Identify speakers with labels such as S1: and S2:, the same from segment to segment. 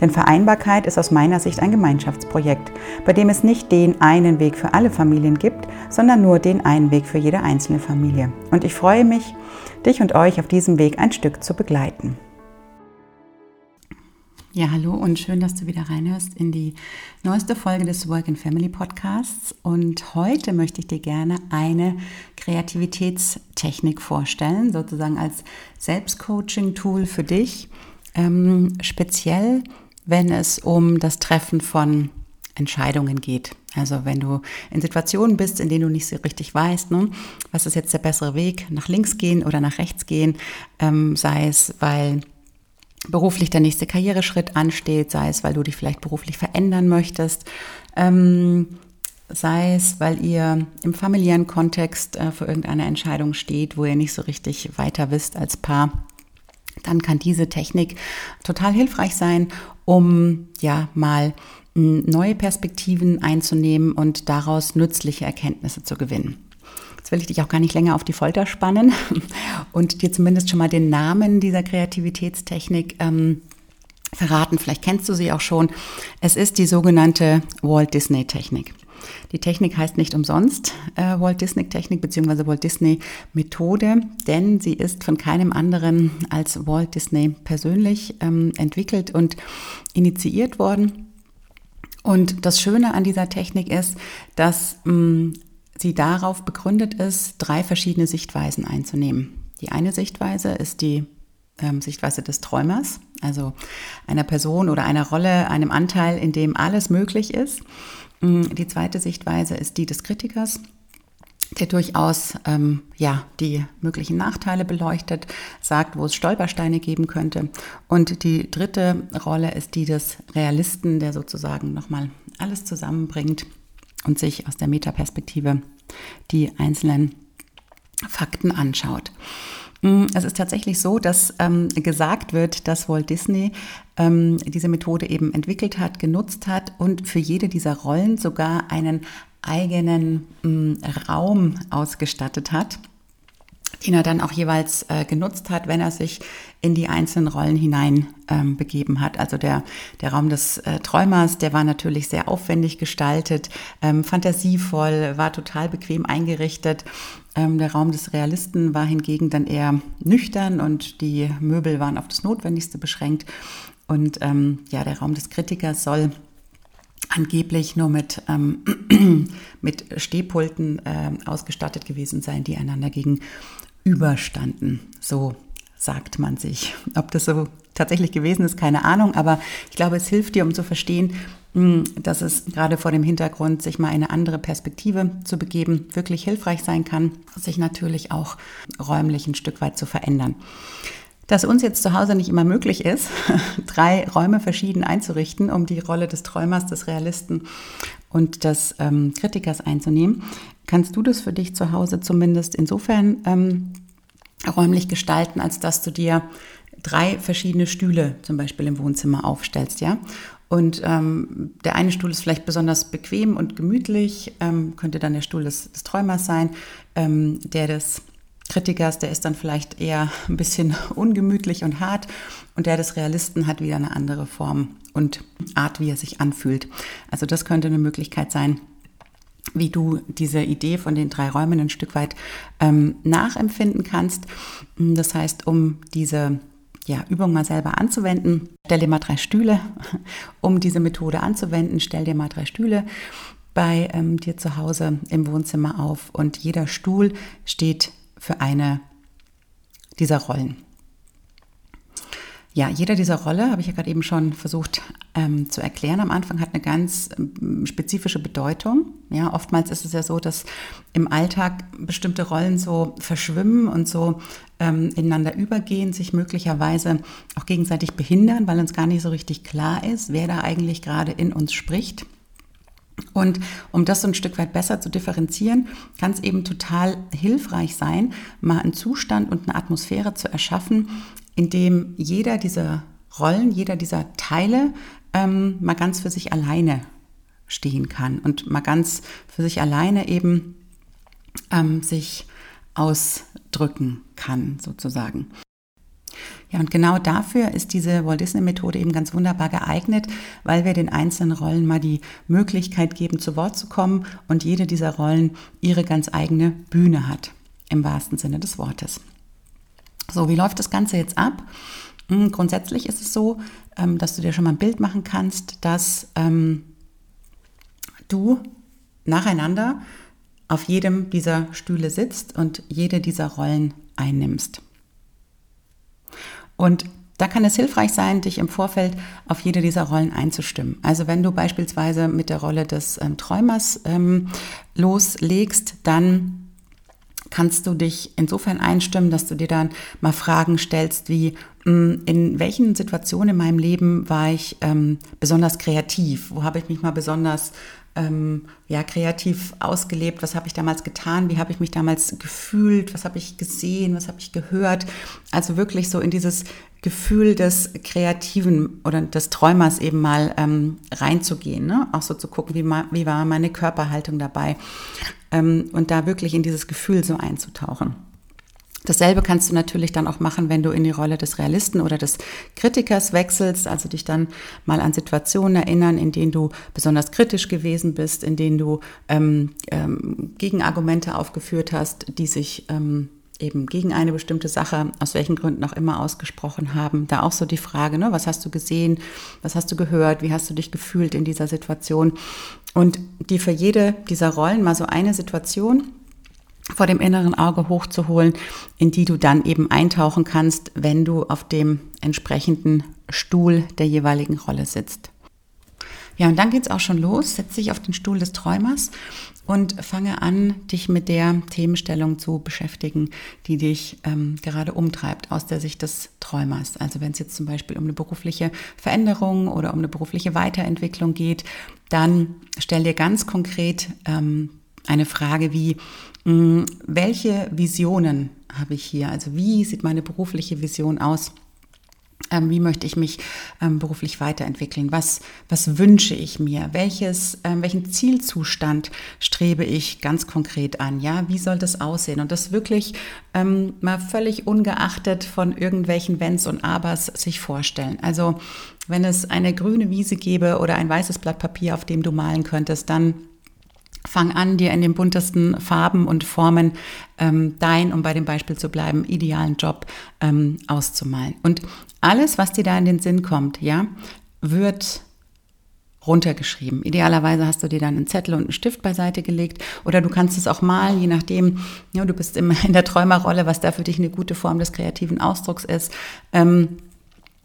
S1: Denn Vereinbarkeit ist aus meiner Sicht ein Gemeinschaftsprojekt, bei dem es nicht den einen Weg für alle Familien gibt, sondern nur den einen Weg für jede einzelne Familie. Und ich freue mich, dich und euch auf diesem Weg ein Stück zu begleiten. Ja, hallo und schön, dass du wieder reinhörst in die neueste Folge des Work and Family Podcasts. Und heute möchte ich dir gerne eine Kreativitätstechnik vorstellen, sozusagen als Selbstcoaching-Tool für dich, ähm, speziell wenn es um das Treffen von Entscheidungen geht. Also wenn du in Situationen bist, in denen du nicht so richtig weißt, ne, was ist jetzt der bessere Weg, nach links gehen oder nach rechts gehen, ähm, sei es, weil beruflich der nächste Karriereschritt ansteht, sei es, weil du dich vielleicht beruflich verändern möchtest, ähm, sei es, weil ihr im familiären Kontext äh, für irgendeine Entscheidung steht, wo ihr nicht so richtig weiter wisst als Paar dann kann diese Technik total hilfreich sein, um ja mal neue Perspektiven einzunehmen und daraus nützliche Erkenntnisse zu gewinnen. Jetzt will ich dich auch gar nicht länger auf die Folter spannen und dir zumindest schon mal den Namen dieser Kreativitätstechnik ähm, verraten. Vielleicht kennst du sie auch schon. Es ist die sogenannte Walt Disney Technik. Die Technik heißt nicht umsonst äh, Walt Disney Technik bzw. Walt Disney Methode, denn sie ist von keinem anderen als Walt Disney persönlich ähm, entwickelt und initiiert worden. Und das Schöne an dieser Technik ist, dass mh, mm, sie darauf begründet ist, drei verschiedene Sichtweisen einzunehmen. Die eine Sichtweise ist die ähm, Sichtweise des Träumers, also einer Person oder einer Rolle, einem Anteil, in dem alles möglich ist. Mm, die zweite Sichtweise ist die des Kritikers, der durchaus ähm, ja, die möglichen Nachteile beleuchtet, sagt, wo es Stolpersteine geben könnte. Und die dritte Rolle ist die des Realisten, der sozusagen nochmal alles zusammenbringt und sich aus der Metaperspektive die einzelnen Fakten anschaut. Mm, es ist tatsächlich so, dass ähm, gesagt wird, dass Walt Disney ähm, diese Methode eben entwickelt hat, genutzt hat und für jede dieser Rollen sogar einen eigenen ähm, Raum ausgestattet hat den er dann auch jeweils äh, genutzt hat, wenn er sich in die einzelnen Rollen hinein ähm, begeben hat. Also der, der Raum des äh, Träumers, der war natürlich sehr aufwendig gestaltet, ähm, fantasievoll, war total bequem eingerichtet. Ähm, der Raum des Realisten war hingegen dann eher nüchtern und die Möbel waren auf das Notwendigste beschränkt. Und ähm, ja, der Raum des Kritikers soll angeblich nur mit, ähm, mit Stehpulten äh, ausgestattet gewesen sein, die einander gegenüberstanden. So sagt man sich. Ob das so tatsächlich gewesen ist, keine Ahnung, aber ich glaube, es hilft dir, um zu verstehen, hm, dass es gerade vor dem Hintergrund, sich mal eine andere Perspektive zu begeben, wirklich hilfreich sein kann, sich natürlich auch räumlich ein Stück weit zu verändern. Dass uns jetzt zu Hause nicht immer möglich ist, drei Räume verschieden einzurichten, um die Rolle des Träumers, des Realisten und des ähm, Kritikers einzunehmen, kannst du das für dich zu Hause zumindest insofern ähm, räumlich gestalten, als dass du dir drei verschiedene Stühle zum Beispiel im Wohnzimmer aufstellst, ja. Und ähm, der eine Stuhl ist vielleicht besonders bequem und gemütlich, ähm, könnte dann der Stuhl des, des Träumers sein, ähm, der des Kritikers, der ist dann vielleicht eher ein bisschen ungemütlich und hart und der des Realisten hat wieder eine andere Form und Art, wie er sich anfühlt. Also das könnte eine Möglichkeit sein, wie du diese Idee von den drei Räumen ein Stück weit ähm, nachempfinden kannst. Das heißt, um diese ja, Übung mal selber anzuwenden, stell dir mal drei Stühle. Um diese Methode anzuwenden, stell dir mal drei Stühle bei ähm, dir zu Hause im Wohnzimmer auf und jeder Stuhl steht für eine dieser Rollen. Ja, jeder dieser Rolle, habe ich ja gerade eben schon versucht ähm, zu erklären, am Anfang hat eine ganz ähm, spezifische Bedeutung. Ja, oftmals ist es ja so, dass im Alltag bestimmte Rollen so verschwimmen und so ähm, ineinander übergehen, sich möglicherweise auch gegenseitig behindern, weil uns gar nicht so richtig klar ist, wer da eigentlich gerade in uns spricht. Und um das so ein Stück weit besser zu differenzieren, kann es eben total hilfreich sein, mal einen Zustand und eine Atmosphäre zu erschaffen, in dem jeder dieser Rollen, jeder dieser Teile ähm, mal ganz für sich alleine stehen kann und mal ganz für sich alleine eben ähm, sich ausdrücken kann, sozusagen. Ja, und genau dafür ist diese Walt Disney Methode eben ganz wunderbar geeignet, weil wir den einzelnen Rollen mal die Möglichkeit geben, zu Wort zu kommen und jede dieser Rollen ihre ganz eigene Bühne hat, im wahrsten Sinne des Wortes. So, wie läuft das Ganze jetzt ab? Hm, grundsätzlich ist es so, ähm, dass du dir schon mal ein Bild machen kannst, dass ähm, du nacheinander auf jedem dieser Stühle sitzt und jede dieser Rollen einnimmst. Und da kann es hilfreich sein, dich im Vorfeld auf jede dieser Rollen einzustimmen. Also wenn du beispielsweise mit der Rolle des ähm, Träumers ähm, loslegst, dann kannst du dich insofern einstimmen, dass du dir dann mal Fragen stellst wie, hm, in welchen Situationen in meinem Leben war ich ähm, besonders kreativ? Wo habe ich mich mal besonders ähm, ja, kreativ ausgelebt? Was habe ich damals getan? Wie habe ich mich damals gefühlt? Was habe ich gesehen? Was habe ich gehört? Also wirklich so in dieses Gefühl des Kreativen oder des Träumers eben mal ähm, reinzugehen. Ne? Auch so zu gucken, wie, wie war meine Körperhaltung dabei? Ähm, und da wirklich in dieses Gefühl so einzutauchen. Dasselbe kannst du natürlich dann auch machen, wenn du in die Rolle des Realisten oder des Kritikers wechselst, also dich dann mal an Situationen erinnern, in denen du besonders kritisch gewesen bist, in denen du ähm, ähm, Gegenargumente aufgeführt hast, die sich ähm, eben gegen eine bestimmte Sache, aus welchen Gründen auch immer ausgesprochen haben. Da auch so die Frage, ne, was hast du gesehen, was hast du gehört, wie hast du dich gefühlt in dieser Situation? Und die für jede dieser Rollen mal so eine Situation vor dem inneren Auge hochzuholen, in die du dann eben eintauchen kannst, wenn du auf dem entsprechenden Stuhl der jeweiligen Rolle sitzt. Ja, und dann geht's auch schon los. Setz dich auf den Stuhl des Träumers und fange an, dich mit der Themenstellung zu beschäftigen, die dich ähm, gerade umtreibt aus der Sicht des Träumers. Also wenn es jetzt zum Beispiel um eine berufliche Veränderung oder um eine berufliche Weiterentwicklung geht, dann stell dir ganz konkret ähm, eine Frage wie, hm, welche Visionen habe ich hier? Also wie sieht meine berufliche Vision aus? Ähm, wie möchte ich mich ähm, beruflich weiterentwickeln? Was, was wünsche ich mir? Welches, ähm, welchen Zielzustand strebe ich ganz konkret an? Ja, wie soll das aussehen? Und das wirklich ähm, mal völlig ungeachtet von irgendwelchen Wenns und Abers sich vorstellen. Also wenn es eine grüne Wiese gäbe oder ein weißes Blatt Papier, auf dem du malen könntest, dann Fang an, dir in den buntesten Farben und Formen ähm, dein, um bei dem Beispiel zu bleiben, idealen Job ähm, auszumalen. Und alles, was dir da in den Sinn kommt, ja, wird runtergeschrieben. Idealerweise hast du dir dann einen Zettel und einen Stift beiseite gelegt oder du kannst es auch mal, je nachdem, ja, du bist immer in der Träumerrolle, was da für dich eine gute Form des kreativen Ausdrucks ist. Ähm,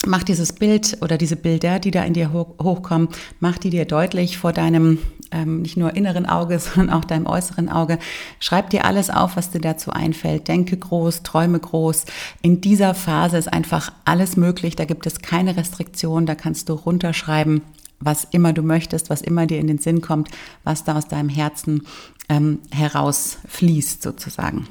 S1: mach dieses Bild oder diese Bilder, die da in dir hoch, hochkommen, mach die dir deutlich vor deinem ähm, nicht nur inneren Auge, sondern auch deinem äußeren Auge. Schreib dir alles auf, was dir dazu einfällt. Denke groß, träume groß. In dieser Phase ist einfach alles möglich. Da gibt es keine Restriktion. Da kannst du runterschreiben, was immer du möchtest, was immer dir in den Sinn kommt, was da aus deinem Herzen ähm, herausfließt sozusagen.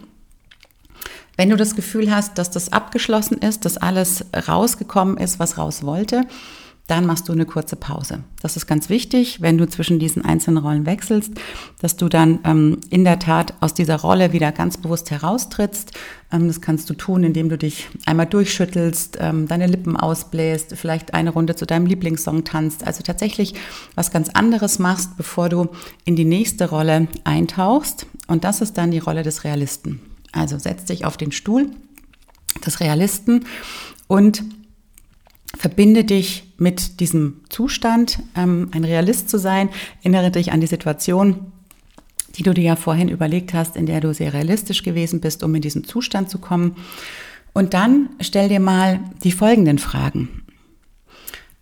S1: Wenn du das Gefühl hast, dass das abgeschlossen ist, dass alles rausgekommen ist, was raus wollte, dann machst du eine kurze Pause. Das ist ganz wichtig, wenn du zwischen diesen einzelnen Rollen wechselst, dass du dann ähm, in der Tat aus dieser Rolle wieder ganz bewusst heraustrittst. Ähm, das kannst du tun, indem du dich einmal durchschüttelst, ähm, deine Lippen ausbläst, vielleicht eine Runde zu deinem Lieblingssong tanzt. Also tatsächlich was ganz anderes machst, bevor du in die nächste Rolle eintauchst. Und das ist dann die Rolle des Realisten. Also setz dich auf den Stuhl des Realisten und Verbinde dich mit diesem Zustand, ähm, ein Realist zu sein. Erinnere dich an die Situation, die du dir ja vorhin überlegt hast, in der du sehr realistisch gewesen bist, um in diesen Zustand zu kommen. Und dann stell dir mal die folgenden Fragen.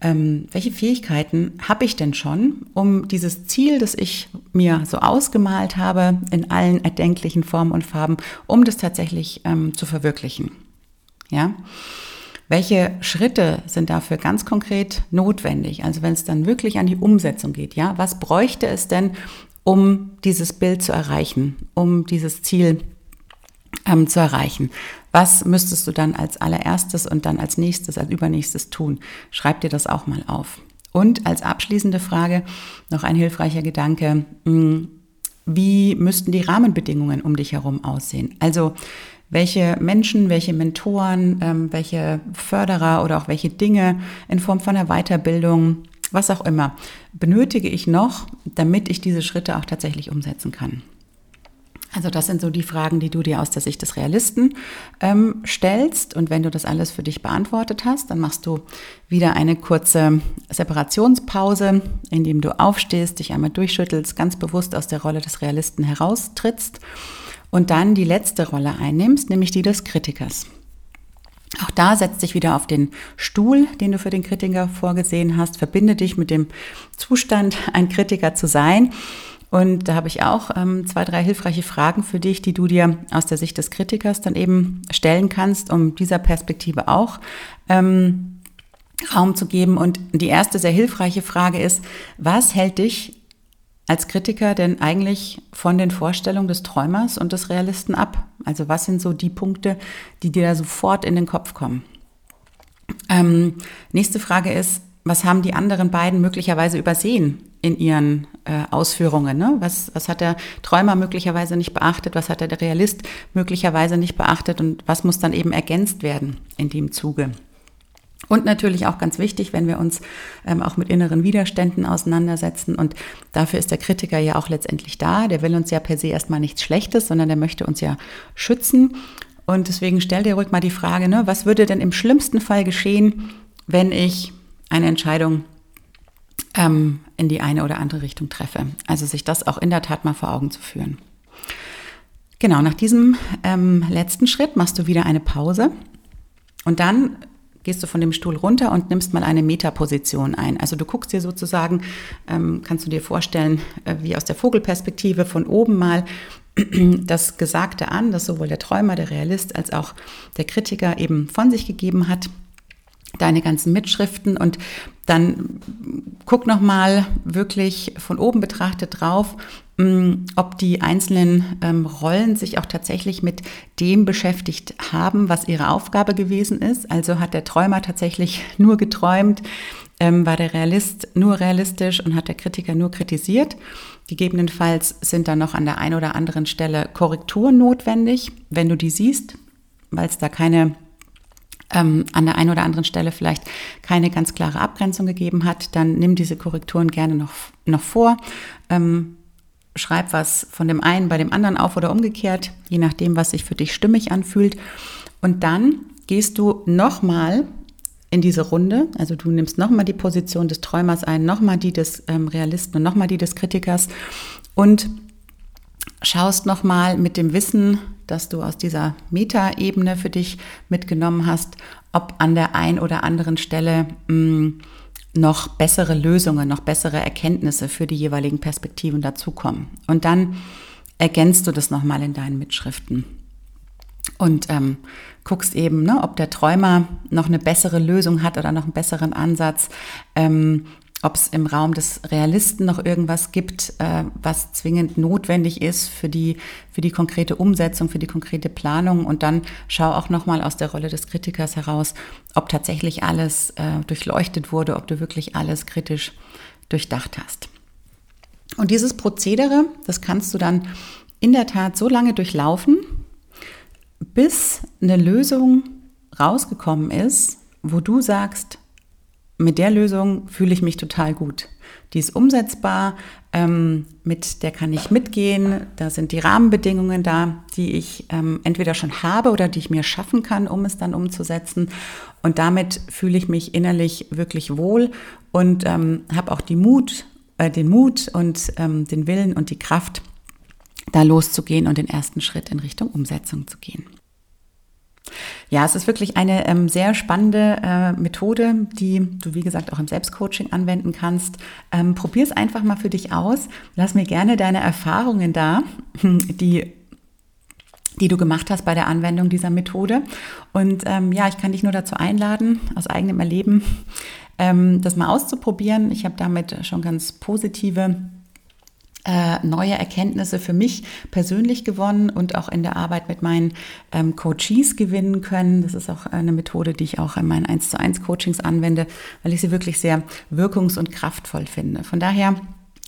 S1: Ähm, welche Fähigkeiten habe ich denn schon, um dieses Ziel, das ich mir so ausgemalt habe, in allen erdenklichen Formen und Farben, um das tatsächlich ähm, zu verwirklichen? Ja. Welche Schritte sind dafür ganz konkret notwendig? Also wenn es dann wirklich an die Umsetzung geht, ja, was bräuchte es denn, um dieses Bild zu erreichen, um dieses Ziel ähm, zu erreichen? Was müsstest du dann als allererstes und dann als nächstes, als übernächstes tun? Schreib dir das auch mal auf. Und als abschließende Frage noch ein hilfreicher Gedanke. Hm, wie müssten die Rahmenbedingungen um dich herum aussehen? Also welche Menschen, welche Mentoren, ähm, welche Förderer oder auch welche Dinge in Form von einer Weiterbildung, was auch immer, benötige ich noch, damit ich diese Schritte auch tatsächlich umsetzen kann. Also das sind so die Fragen, die du dir aus der Sicht des Realisten ähm, stellst. Und wenn du das alles für dich beantwortet hast, dann machst du wieder eine kurze Separationspause, indem du aufstehst, dich einmal durchschüttelst, ganz bewusst aus der Rolle des Realisten heraustrittst und dann die letzte Rolle einnimmst, nämlich die des Kritikers. Auch da setzt dich wieder auf den Stuhl, den du für den Kritiker vorgesehen hast. Verbinde dich mit dem Zustand, ein Kritiker zu sein und da habe ich auch ähm, zwei, drei hilfreiche Fragen für dich, die du dir aus der Sicht des Kritikers dann eben stellen kannst, um dieser Perspektive auch ähm, Raum zu geben. Und die erste sehr hilfreiche Frage ist, was hält dich als Kritiker denn eigentlich von den Vorstellungen des Träumers und des Realisten ab? Also was sind so die Punkte, die dir da sofort in den Kopf kommen? Ähm, nächste Frage ist, was haben die anderen beiden möglicherweise übersehen in ihren äh, Ausführungen? Ne? Was, was hat der Träumer möglicherweise nicht beachtet? Was hat der Realist möglicherweise nicht beachtet? Und was muss dann eben ergänzt werden in dem Zuge? Und natürlich auch ganz wichtig, wenn wir uns ähm, auch mit inneren Widerständen auseinandersetzen. Und dafür ist der Kritiker ja auch letztendlich da. Der will uns ja per se erstmal nichts Schlechtes, sondern der möchte uns ja schützen. Und deswegen stell dir ruhig mal die Frage, ne, was würde denn im schlimmsten Fall geschehen, wenn ich eine Entscheidung ähm, in die eine oder andere Richtung treffe. Also sich das auch in der Tat mal vor Augen zu führen. Genau, nach diesem ähm, letzten Schritt machst du wieder eine Pause und dann gehst du von dem Stuhl runter und nimmst mal eine Metaposition ein. Also du guckst dir sozusagen, ähm, kannst du dir vorstellen, äh, wie aus der Vogelperspektive von oben mal das Gesagte an, das sowohl der Träumer, der Realist als auch der Kritiker eben von sich gegeben hat deine ganzen Mitschriften und dann guck noch mal wirklich von oben betrachtet drauf, mm, ob die einzelnen ähm, Rollen sich auch tatsächlich mit dem beschäftigt haben, was ihre Aufgabe gewesen ist. Also hat der Träumer tatsächlich nur geträumt, ähm, war der Realist nur realistisch und hat der Kritiker nur kritisiert. Gegebenenfalls sind da noch an der einen oder anderen Stelle Korrekturen notwendig, wenn du die siehst, weil es da keine ähm, an der einen oder anderen Stelle vielleicht keine ganz klare Abgrenzung gegeben hat, dann nimm diese Korrekturen gerne noch, noch vor. Ähm, schreib was von dem einen bei dem anderen auf oder umgekehrt, je nachdem, was sich für dich stimmig anfühlt. Und dann gehst du nochmal in diese Runde, also du nimmst nochmal die Position des Träumers ein, nochmal die des ähm, Realisten und nochmal die des Kritikers und schaust nochmal mit dem Wissen, das du aus dieser Metaebene für dich mitgenommen hast, ob an der ein oder anderen Stelle mh, mm, noch bessere Lösungen, noch bessere Erkenntnisse für die jeweiligen Perspektiven dazukommen. Und dann ergänzt du das nochmal in deinen Mitschriften und ähm, guckst eben, ne, ob der Träumer noch eine bessere Lösung hat oder noch einen besseren Ansatz. Ähm, ob es im Raum des Realisten noch irgendwas gibt, äh, was zwingend notwendig ist für die, für die konkrete Umsetzung, für die konkrete Planung. Und dann schau auch nochmal aus der Rolle des Kritikers heraus, ob tatsächlich alles äh, durchleuchtet wurde, ob du wirklich alles kritisch durchdacht hast. Und dieses Prozedere, das kannst du dann in der Tat so lange durchlaufen, bis eine Lösung rausgekommen ist, wo du sagst, mit der Lösung fühle ich mich total gut. Die ist umsetzbar, ähm, mit der kann ich mitgehen. Da sind die Rahmenbedingungen da, die ich ähm, entweder schon habe oder die ich mir schaffen kann, um es dann umzusetzen. Und damit fühle ich mich innerlich wirklich wohl und ähm, habe auch die Mut, äh, den Mut und ähm, den Willen und die Kraft, da loszugehen und den ersten Schritt in Richtung Umsetzung zu gehen. Ja, es ist wirklich eine ähm, sehr spannende äh, Methode, die du, wie gesagt, auch im Selbstcoaching anwenden kannst. Ähm, Probier es einfach mal für dich aus. Lass mir gerne deine Erfahrungen da, die die du gemacht hast bei der Anwendung dieser Methode. Und ähm, ja, ich kann dich nur dazu einladen, aus eigenem Erleben, ähm, das mal auszuprobieren. Ich habe damit schon ganz positive äh, neue Erkenntnisse für mich persönlich gewonnen und auch in der Arbeit mit meinen ähm, Coaches gewinnen können. Das ist auch eine Methode, die ich auch in meinen 1 zu 1 Coachings anwende, weil ich sie wirklich sehr wirkungs- und kraftvoll finde. Von daher,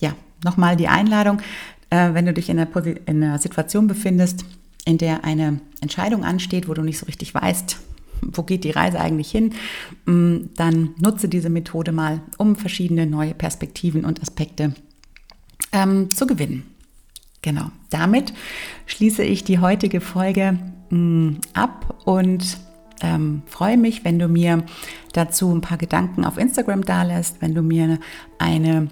S1: ja, nochmal die Einladung, äh, wenn du dich in einer, in einer Situation befindest, in der eine Entscheidung ansteht, wo du nicht so richtig weißt, wo geht die Reise eigentlich hin, mm, dann nutze diese Methode mal, um verschiedene neue Perspektiven und Aspekte ähm, zu gewinnen. Genau, damit schließe ich die heutige Folge mh, mm, ab und ähm, freue mich, wenn du mir dazu ein paar Gedanken auf Instagram dalässt, wenn du mir eine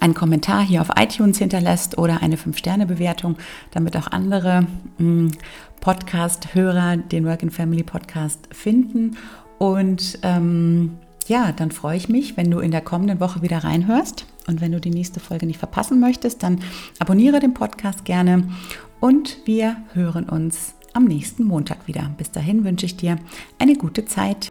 S1: einen Kommentar hier auf iTunes hinterlässt oder eine 5-Sterne-Bewertung, damit auch andere mm, Podcast-Hörer den Work and Family Podcast finden. Und ähm, ja, dann freue ich mich, wenn du in der kommenden Woche wieder reinhörst. Und wenn du die nächste Folge nicht verpassen möchtest, dann abonniere den Podcast gerne. Und wir hören uns am nächsten Montag wieder. Bis dahin wünsche ich dir eine gute Zeit.